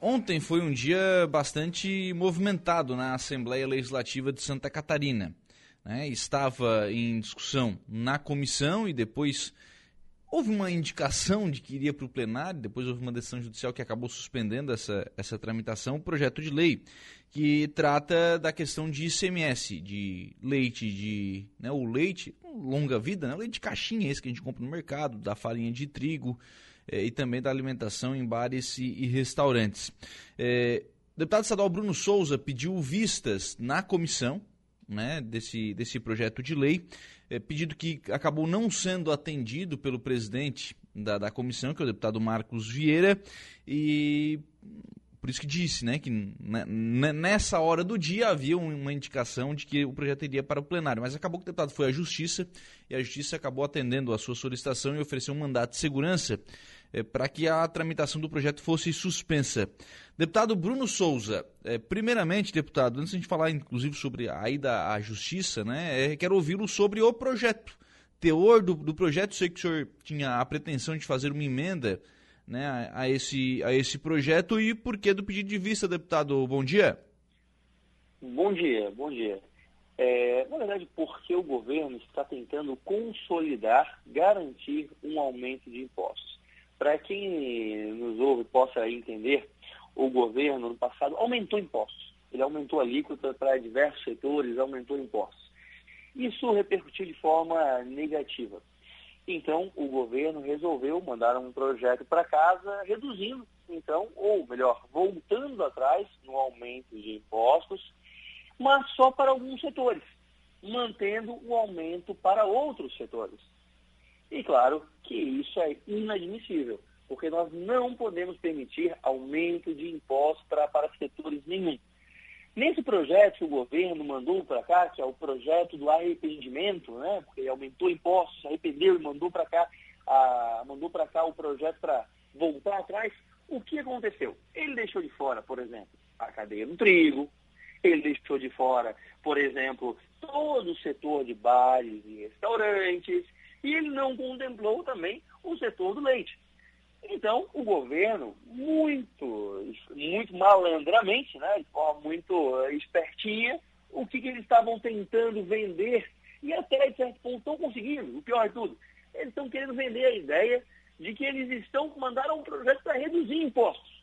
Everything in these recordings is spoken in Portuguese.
ontem foi um dia bastante movimentado na Assembleia Legislativa de Santa Catarina. Né? Estava em discussão na comissão e depois houve uma indicação de que iria para o plenário, depois houve uma decisão judicial que acabou suspendendo essa, essa tramitação, o projeto de lei que trata da questão de ICMS, de leite, de né, o leite, longa vida, né, leite de caixinha, esse que a gente compra no mercado, da farinha de trigo, eh, e também da alimentação em bares e, e restaurantes. Eh, deputado estadual Bruno Souza pediu vistas na comissão né, desse, desse projeto de lei, eh, pedido que acabou não sendo atendido pelo presidente da, da comissão, que é o deputado Marcos Vieira, e por isso que disse, né, que nessa hora do dia havia uma indicação de que o projeto iria para o plenário, mas acabou que o deputado foi à Justiça e a Justiça acabou atendendo a sua solicitação e ofereceu um mandato de segurança para que a tramitação do projeto fosse suspensa. Deputado Bruno Souza, é, primeiramente, deputado, antes de a gente falar inclusive sobre a ida à Justiça, né, é, quero ouvi-lo sobre o projeto. Teor do, do projeto, sei que o senhor tinha a pretensão de fazer uma emenda né, a, esse, a esse projeto e por que do pedido de vista, deputado? Bom dia. Bom dia, bom dia. É, na verdade, porque o governo está tentando consolidar, garantir um aumento de impostos. Para quem nos ouve possa entender, o governo no passado aumentou impostos. Ele aumentou a alíquota para diversos setores, aumentou impostos. Isso repercutiu de forma negativa. Então, o governo resolveu mandar um projeto para casa reduzindo, então, ou melhor, voltando atrás no aumento de impostos, mas só para alguns setores, mantendo o aumento para outros setores. E claro que isso é inadmissível, porque nós não podemos permitir aumento de impostos para, para setores nenhum. Nesse projeto que o governo mandou para cá, que é o projeto do arrependimento, né, porque ele aumentou impostos, arrependeu e mandou para cá, a, mandou para cá o projeto para voltar atrás, o que aconteceu? Ele deixou de fora, por exemplo, a cadeia do trigo, ele deixou de fora, por exemplo, todo o setor de bares e restaurantes, e ele não contemplou também o setor do leite. Então, o governo, muito, muito malandramente, né, de forma muito eh, espertinha, o que, que eles estavam tentando vender, e até de certo ponto estão conseguindo, o pior de tudo, eles estão querendo vender a ideia de que eles estão mandaram um projeto para reduzir impostos.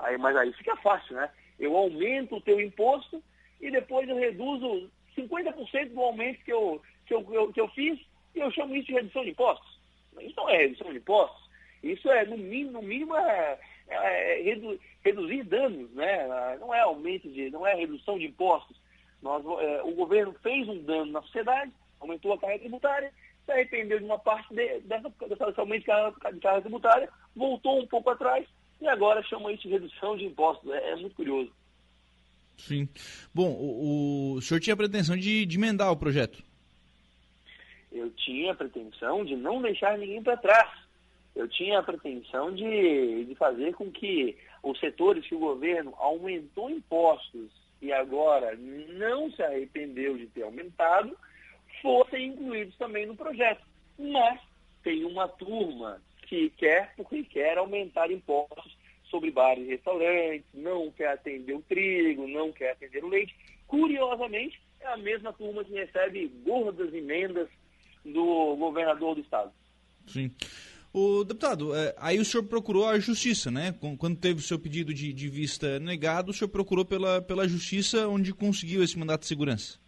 Aí, mas aí fica fácil, né? Eu aumento o teu imposto e depois eu reduzo 50% do aumento que eu, que, eu, que eu fiz e eu chamo isso de redução de impostos. Isso não é redução de impostos. Isso é, no mínimo, no mínimo é, é, é redu, reduzir danos, né? Não é aumento de, não é redução de impostos. Nós, é, o governo fez um dano na sociedade, aumentou a carga tributária, se arrependeu de uma parte de, dessa, dessa aumento de carga, de carga tributária, voltou um pouco atrás e agora chama isso de redução de impostos. É, é muito curioso. Sim. Bom, o, o senhor tinha a pretensão de, de emendar o projeto? Eu tinha a pretensão de não deixar ninguém para trás eu tinha a pretensão de, de fazer com que os setores que o governo aumentou impostos e agora não se arrependeu de ter aumentado, fossem incluídos também no projeto. Mas tem uma turma que quer, porque quer aumentar impostos sobre bares e restaurantes, não quer atender o trigo, não quer atender o leite. Curiosamente, é a mesma turma que recebe gordas emendas do governador do estado. Sim. O deputado, é, aí o senhor procurou a justiça, né? Quando teve o seu pedido de, de vista negado, o senhor procurou pela, pela justiça, onde conseguiu esse mandato de segurança.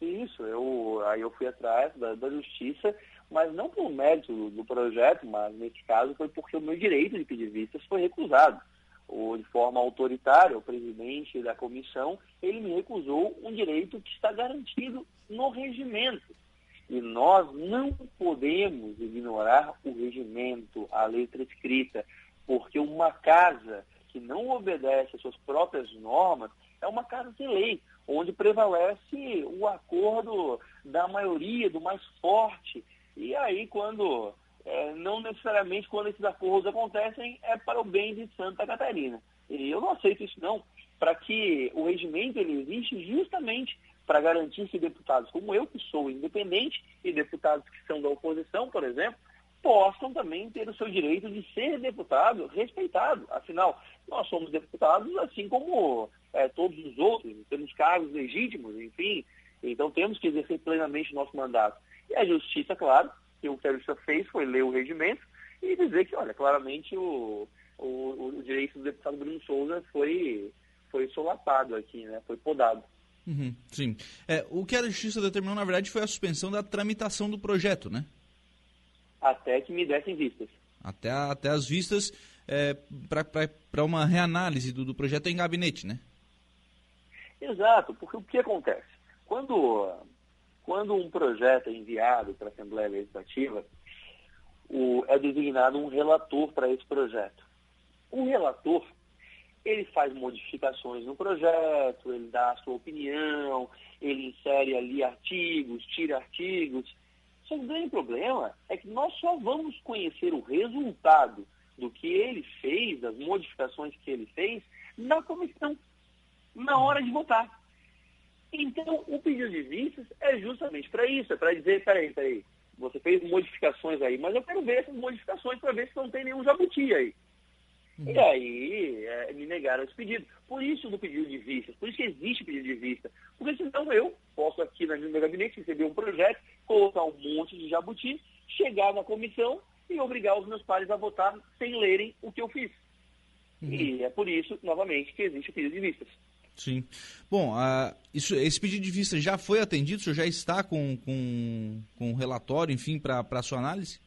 Isso, eu, aí eu fui atrás da, da justiça, mas não pelo mérito do, do, projeto, mas nesse caso foi porque o meu direito de pedir vistas foi recusado. Ou de forma autoritária, o presidente da comissão, ele me recusou um direito que está garantido no regimento. E nós não podemos ignorar o regimento, a letra escrita, porque uma casa que não obedece às suas próprias normas é uma casa sem lei, onde prevalece o acordo da maioria, do mais forte. E aí, quando, é, não necessariamente quando esses acordos acontecem, é para o bem de Santa Catarina. E eu não aceito isso não, para que o regimento ele existe justamente para garantir que deputados como eu, que sou independente, e deputados que são da oposição, por exemplo, possam também ter o seu direito de ser deputado respeitado. Afinal, nós somos deputados assim como é, todos os outros, temos cargos legítimos, enfim, então temos que exercer plenamente o nosso mandato. E a justiça, claro, que o que a fez foi ler o regimento e dizer que, olha, claramente o, o, o direito do deputado Bruno Souza foi, foi solapado aqui, né? Foi podado. Uhum, sim. É, o que a justiça determinou, na verdade, foi a suspensão da tramitação do projeto, né? Até que me dessem vistas. Até, até as vistas é, para uma reanálise do, do projeto em gabinete, né? Exato, porque o que acontece? Quando, quando um projeto é enviado para a Assembleia Legislativa, o, é designado um relator para esse projeto. O relator, ele faz modificações no projeto, ele dá a sua opinião, ele insere ali artigos, tira artigos. Só que o grande problema é que nós só vamos conhecer o resultado do que ele fez, das modificações que ele fez, na comissão, na hora de votar. Então, o pedido de vistas é justamente para isso, é para dizer, peraí, peraí, você fez modificações aí, mas eu quero ver essas modificações para ver se não tem nenhum jabuti aí. E aí é, me negaram esse pedido. Por isso do pedido de vista, por isso que existe pedido de vista. Porque senão eu posso aqui no meu gabinete receber um projeto, colocar um monte de jabuti, chegar na comissão e obrigar os meus pares a votar sem lerem o que eu fiz. Uhum. E é por isso, novamente, que existe o pedido de vistas. Sim. Bom, uh, isso, esse pedido de vista já foi atendido? O senhor já está com, com, com um relatório, enfim, para a sua análise?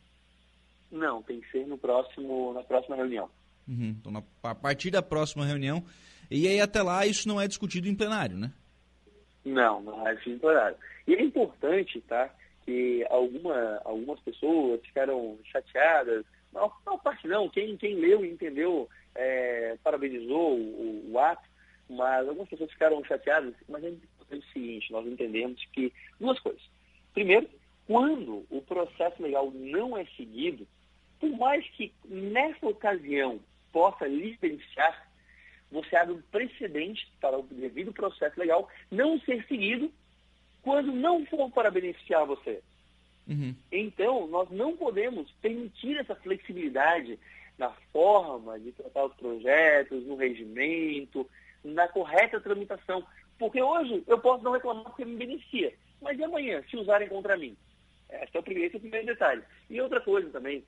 Não, tem que ser no próximo, na próxima reunião. Uhum. Então, na, a partir da próxima reunião. E aí, até lá, isso não é discutido em plenário, né? Não, não é discutido em plenário. E é importante, tá? Que alguma, algumas pessoas ficaram chateadas. Não, não parte não. Quem, quem leu e entendeu, é, parabenizou o, o ato mas algumas pessoas ficaram chateadas, mas é importante o seguinte, nós entendemos que duas coisas. Primeiro, quando o processo legal não é seguido, por mais que nessa ocasião possa lhe beneficiar, você abre um precedente para o devido processo legal não ser seguido quando não for para beneficiar você. Uhum. Então, nós não podemos permitir essa flexibilidade na forma de tratar os projetos, no regimento, na correta tramitação. Porque hoje eu posso não reclamar porque me beneficia. Mas e amanhã, se usarem contra mim? Esse é o primeiro, esse é o primeiro detalhe. E outra coisa também,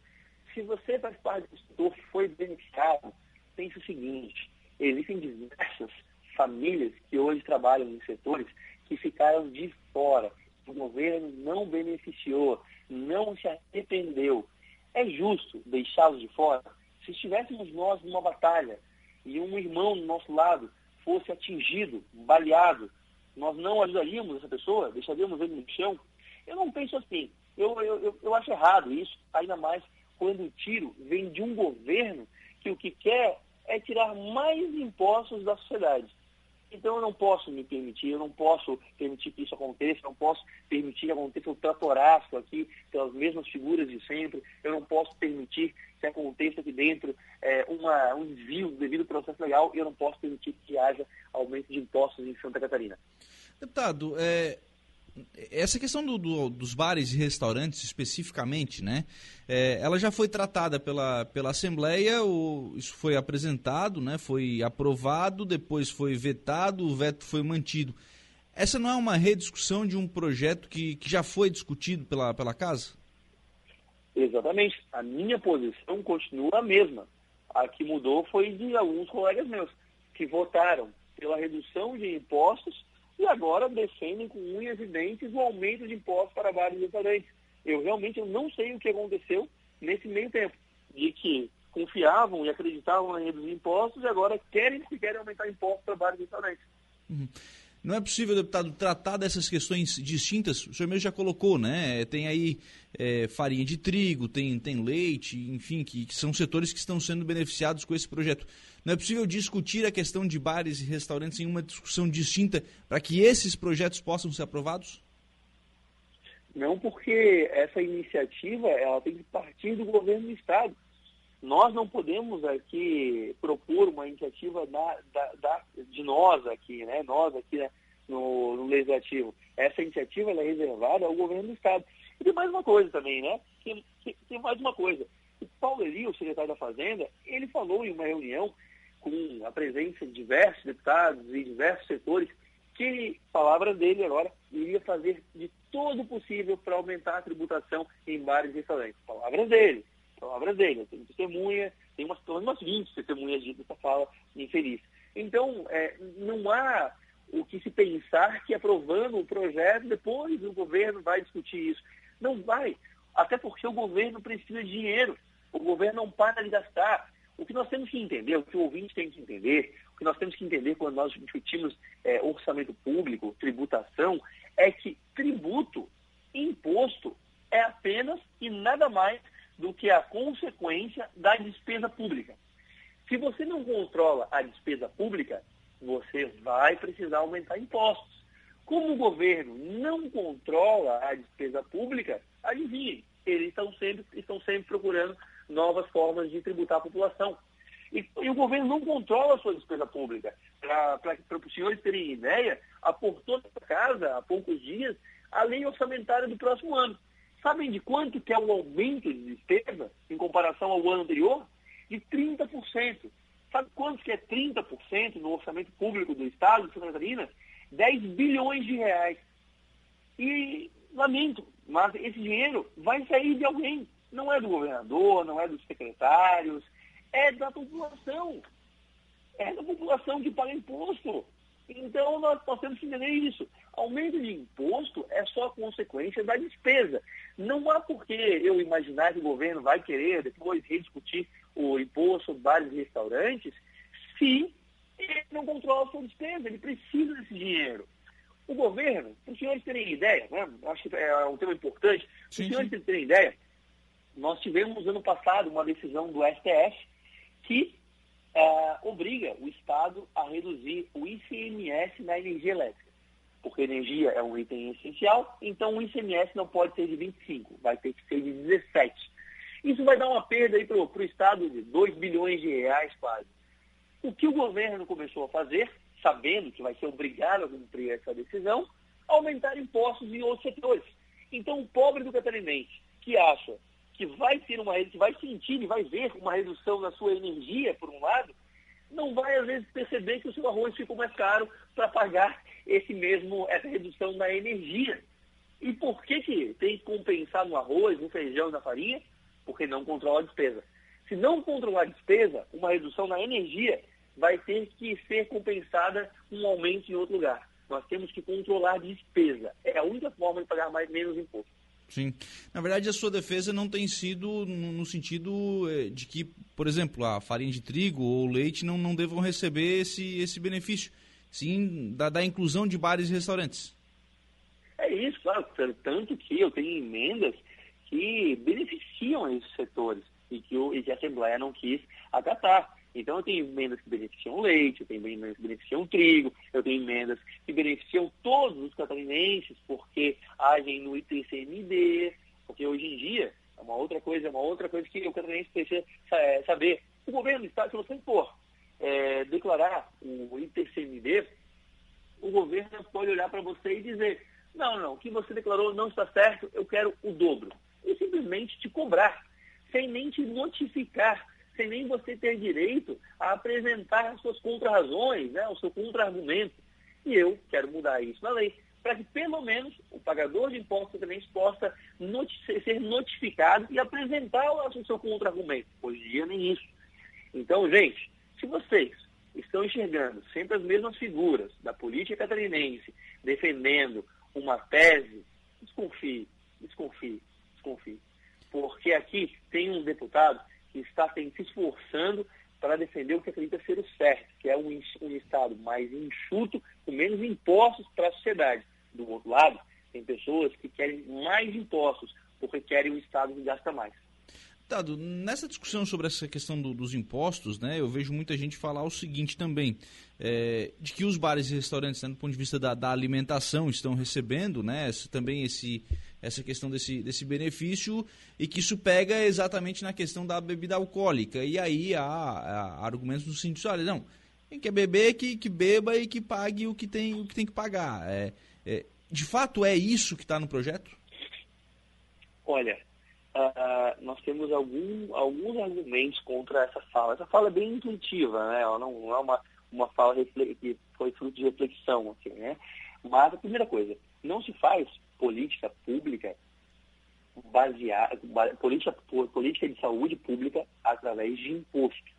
se você faz parte do setor foi beneficiado, pense o seguinte, existem diversas famílias que hoje trabalham em setores que ficaram de fora. O governo não beneficiou, não se arrependeu. É justo deixá-los de fora? Se estivéssemos nós numa batalha e um irmão do nosso lado fosse atingido, baleado, nós não ajudaríamos essa pessoa, deixaríamos ele no chão? Eu não penso assim. Eu, eu, eu acho errado isso, ainda mais quando o tiro vem de um governo que o que quer é tirar mais impostos da sociedade. Então eu não posso me permitir, eu não posso permitir que isso aconteça, eu não posso permitir que aconteça o tratoraço aqui pelas mesmas figuras de sempre, eu não posso permitir que aconteça aqui dentro é, uma, um desvio devido processo legal eu não posso permitir que haja aumento de impostos em Santa Catarina. Deputado, é, essa questão do, do, dos bares e restaurantes especificamente, né? É, ela já foi tratada pela, pela Assembleia, o, isso foi apresentado, né? Foi aprovado, depois foi vetado, o veto foi mantido. Essa não é uma rediscussão de um projeto que, que já foi discutido pela, pela casa? Exatamente. A minha posição continua a mesma. A que mudou foi de alguns colegas meus, que votaram pela redução de impostos e agora defendem com unhas e dentes o aumento de impostos para vários restaurantes. Eu realmente eu não sei o que aconteceu nesse meio tempo, de que confiavam e acreditavam em reduzir impostos e agora querem que querem aumentar impostos para vários restaurantes. Uhum. Não é possível, deputado, tratar dessas questões distintas? O senhor mesmo já colocou, né? Tem aí é, farinha de trigo, tem, tem leite, enfim, que, que, são setores que estão sendo beneficiados com esse projeto. Não é possível discutir a questão de bares e restaurantes em uma discussão distinta para que esses projetos possam ser aprovados? Não, porque essa iniciativa ela tem que partir do governo do Estado. Nós não podemos aqui propor uma iniciativa da, da, da, de nós aqui, né? Nós aqui né? no, no, Legislativo. Essa iniciativa é reservada ao governo do Estado. E tem mais uma coisa também, né? Que, tem mais uma coisa. O Paulo Eli, o secretário da Fazenda, ele falou em uma reunião com a presença de diversos deputados e diversos setores que, palavras dele agora, iria fazer de todo o possível para aumentar a tributação em bares e restaurantes. Palavras dele, palavras dele. Eu tenho testemunha, tem umas, umas 20 testemunhas dessa fala infeliz. Então, é, não há o que se pensar que aprovando o projeto, depois o governo vai discutir isso. Não vai, até porque o governo precisa de dinheiro. O governo não para de gastar. O que nós temos que entender, o que o ouvinte tem que entender, o que nós temos que entender quando nós discutimos é, orçamento público, tributação, é que tributo, imposto, é apenas e nada mais do que a consequência da despesa pública. Se você não controla a despesa pública, você vai precisar aumentar impostos. Como o governo não controla a despesa pública, adivinhe, eles estão sempre, estão sempre procurando novas formas de tributar a população. E, e o governo não controla a sua despesa pública. Para os senhores terem ideia, aportou na casa, há poucos dias, a lei orçamentária do próximo ano. Sabem de quanto que é o aumento de despesa em comparação ao ano anterior? De 30%. Sabe quanto que é 30% no orçamento público do Estado de Santa Catarina? 10 bilhões de reais. E lamento, mas esse dinheiro vai sair de alguém. Não é do governador, não é dos secretários, é da população. É da população que paga imposto. Então nós, nós temos que entender isso. Aumento de imposto é só consequência da despesa. Não há por que eu imaginar que o governo vai querer depois rediscutir o imposto bares e restaurantes se ele não controla a sua despesa. Ele precisa desse dinheiro. O governo, para os senhores terem ideia, né? acho que é um tema importante, para os senhores terem ideia, nós tivemos ano passado uma decisão do STF que é, obriga o Estado a reduzir o ICMS na energia elétrica. Porque energia é um item essencial, então o ICMS não pode ser de 25, vai ter que ser de 17. Isso vai dar uma perda para o Estado de 2 bilhões de reais quase. O que o governo começou a fazer sabendo que vai ser obrigado a cumprir essa decisão, aumentar impostos em outros setores. Então, o pobre do catarinense que acha que vai ter uma que vai sentir e vai ver uma redução na sua energia, por um lado, não vai às vezes perceber que o seu arroz ficou mais caro para pagar esse mesmo essa redução na energia. E por que, que tem que compensar no arroz, no feijão, na farinha? Porque não controla a despesa. Se não controlar a despesa, uma redução na energia vai ter que ser compensada com um aumento em outro lugar. Nós temos que controlar a despesa. É a única forma de pagar mais menos imposto. Sim. Na verdade, a sua defesa não tem sido no sentido eh, de que, por exemplo, a farinha de trigo ou leite não, não devam receber esse, esse benefício, sim da, da inclusão de bares e restaurantes. É isso, claro. Tanto que eu tenho emendas que beneficiam esses setores e que, e que a Assembleia não quis acatar. Então, eu tenho emendas que beneficiam o leite, eu tenho emendas que beneficiam o trigo, eu tenho emendas que beneficiam todos os catarinenses, porque agem no IPCMD, porque hoje em dia, é uma outra coisa, é uma outra coisa que o catarinense precisa é, saber. O governo do Estado, se você for é, declarar o IPCMD, o governo pode olhar para você e dizer, não, não, o que você declarou não está certo, eu quero o dobro. E simplesmente te cobrar, sem nem te notificar sem nem você ter direito a apresentar as suas contrarrazões, né, o seu contra-argumento. E eu quero mudar isso na lei, para que pelo menos o pagador de impostos também possa noti ser notificado e apresentar o seu contra-argumento. Hoje em dia nem isso. Então, gente, se vocês estão enxergando sempre as mesmas figuras da política catarinense defendendo uma tese, desconfie, desconfie, desconfie. Porque aqui tem um deputado que está se esforçando para defender o que acredita ser o certo, que é um, um Estado mais enxuto, com menos impostos para a sociedade. Do outro lado, tem pessoas que querem mais impostos, porque querem um Estado que gasta mais. Dado, nessa discussão sobre essa questão do, dos impostos, né, eu vejo muita gente falar o seguinte também, é, de que os bares e restaurantes, né, do ponto de vista da, da alimentação, estão recebendo né, esse, também esse, essa questão desse, desse benefício e que isso pega exatamente na questão da bebida alcoólica. E aí há, há argumentos no sentido, olha, não, quem quer beber, que, que beba e que pague o que tem, o que, tem que pagar. É, é, de fato, é isso que está no projeto? Olha, uh, nós temos algum, alguns argumentos contra essa fala. Essa fala é bem intuitiva, né? Ela não, não é uma, uma fala que foi fruto de reflexão, assim, né? Mas a primeira coisa, não se faz política pública baseada, política, política de saúde pública através de imposto.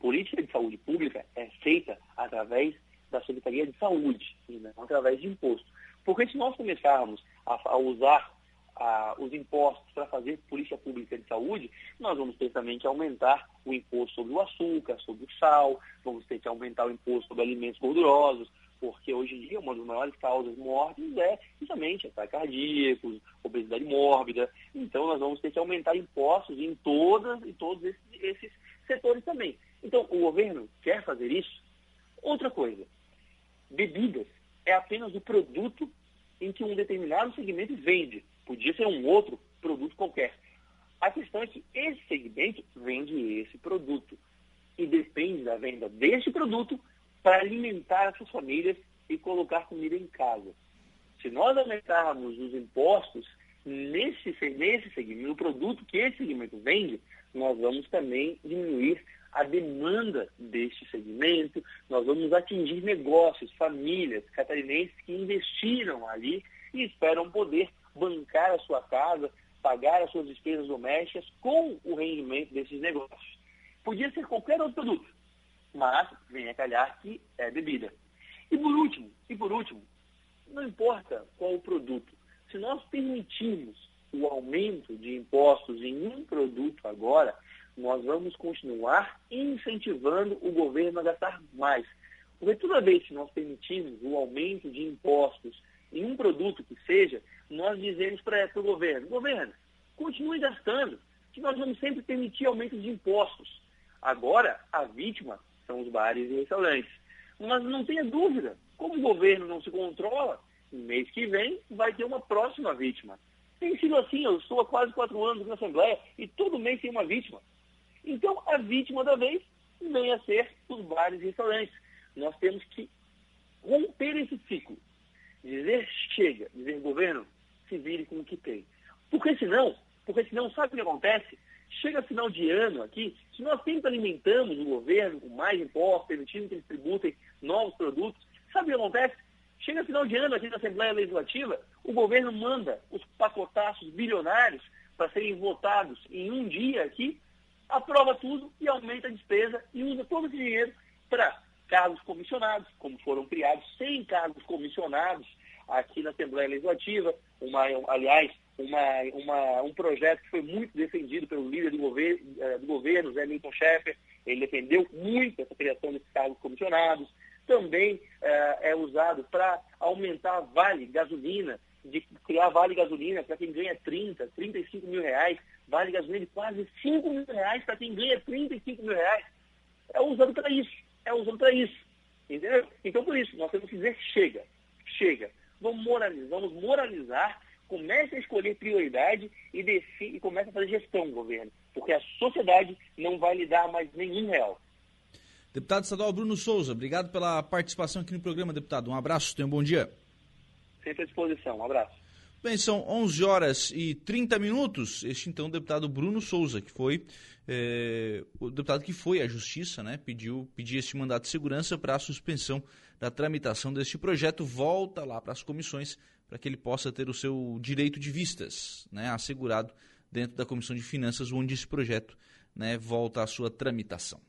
Política de saúde pública é feita através da Secretaria de Saúde, não através de imposto. Porque se nós começarmos a, a usar a, os impostos para fazer política pública de saúde, nós vamos ter também que aumentar o imposto sobre o açúcar, sobre o sal, vamos ter que aumentar o imposto sobre alimentos gordurosos, porque hoje em dia uma das maiores causas mortes é justamente ataques cardíacos, obesidade mórbida. Então nós vamos ter que aumentar impostos em todas e todos esses, esses setores também. Então o governo quer fazer isso. Outra coisa, bebidas é apenas o produto em que um determinado segmento vende. Podia ser um outro produto qualquer. A questão é que esse segmento vende esse produto. E depende da venda desse produto para alimentar as suas famílias e colocar comida em casa. Se nós aumentarmos os impostos nesse, nesse segmento, no produto que esse segmento vende, nós vamos também diminuir a demanda deste segmento, nós vamos atingir negócios, famílias catarinenses que investiram ali e esperam poder bancar a sua casa, pagar as suas despesas domésticas com o rendimento desses negócios. Podia ser qualquer outro produto, mas vem a calhar que é bebida. E por último, e por último, não importa qual o produto, se nós permitirmos o aumento de impostos em um produto agora, nós vamos continuar incentivando o governo a gastar mais. Porque toda vez que nós permitimos o aumento de impostos em um produto que seja, nós dizemos para o governo, governo, continue gastando, que nós vamos sempre permitir aumento de impostos. Agora, a vítima são os bares e restaurantes. Mas não tenha dúvida, como o governo não se controla, no mês que vem vai ter uma próxima vítima. Tem sido assim, eu estou há quase quatro anos na Assembleia e todo mês tem uma vítima. Então, a vítima da vez vem a ser os bares e restaurantes. Nós temos que romper esse ciclo. Dizer chega, dizer governo, se vire com o que tem. Porque senão, porque senão sabe o que acontece? Chega final de ano aqui, se nós sempre alimentamos o governo com mais impostos, permitindo que eles tributem novos produtos, sabe o que acontece? Chega final de ano aqui na Assembleia Legislativa, o governo manda os pacotaços bilionários para serem votados em um dia aqui, aprova tudo e aumenta a despesa e usa todo esse dinheiro para cargos comissionados, como foram criados 100 cargos comissionados aqui na Assembleia Legislativa, uma, aliás, uma, uma, um projeto que foi muito defendido pelo líder do, gover eh, do governo, Zé Milton Schaeffer, ele defendeu muito essa criação desses cargos comissionados, também eh, é usado para aumentar vale gasolina, de criar vale gasolina para quem ganha 30, 35 mil reais, vale gasolina de quase 5 mil reais para quem ganha 35 mil reais. É usado para isso, é usado para isso. Entendeu? Então, por isso, nós temos que dizer chega, chega. Vamos moralizar, vamos moralizar comece a escolher prioridade e, decide, e comece a fazer gestão, governo, porque a sociedade não vai lhe dar mais nenhum real. Deputado estadual Bruno Souza, obrigado pela participação aqui no programa, deputado. Um abraço, tenha um bom dia. Sempre à disposição, um abraço. Bem, são 11 horas e 30 minutos. Este então deputado Bruno Souza, que foi é, o deputado que foi à Justiça, né, pediu pedir este mandato de segurança para a suspensão da tramitação deste projeto, volta lá para as comissões para que ele possa ter o seu direito de vistas né, assegurado dentro da Comissão de Finanças, onde esse projeto né, volta à sua tramitação.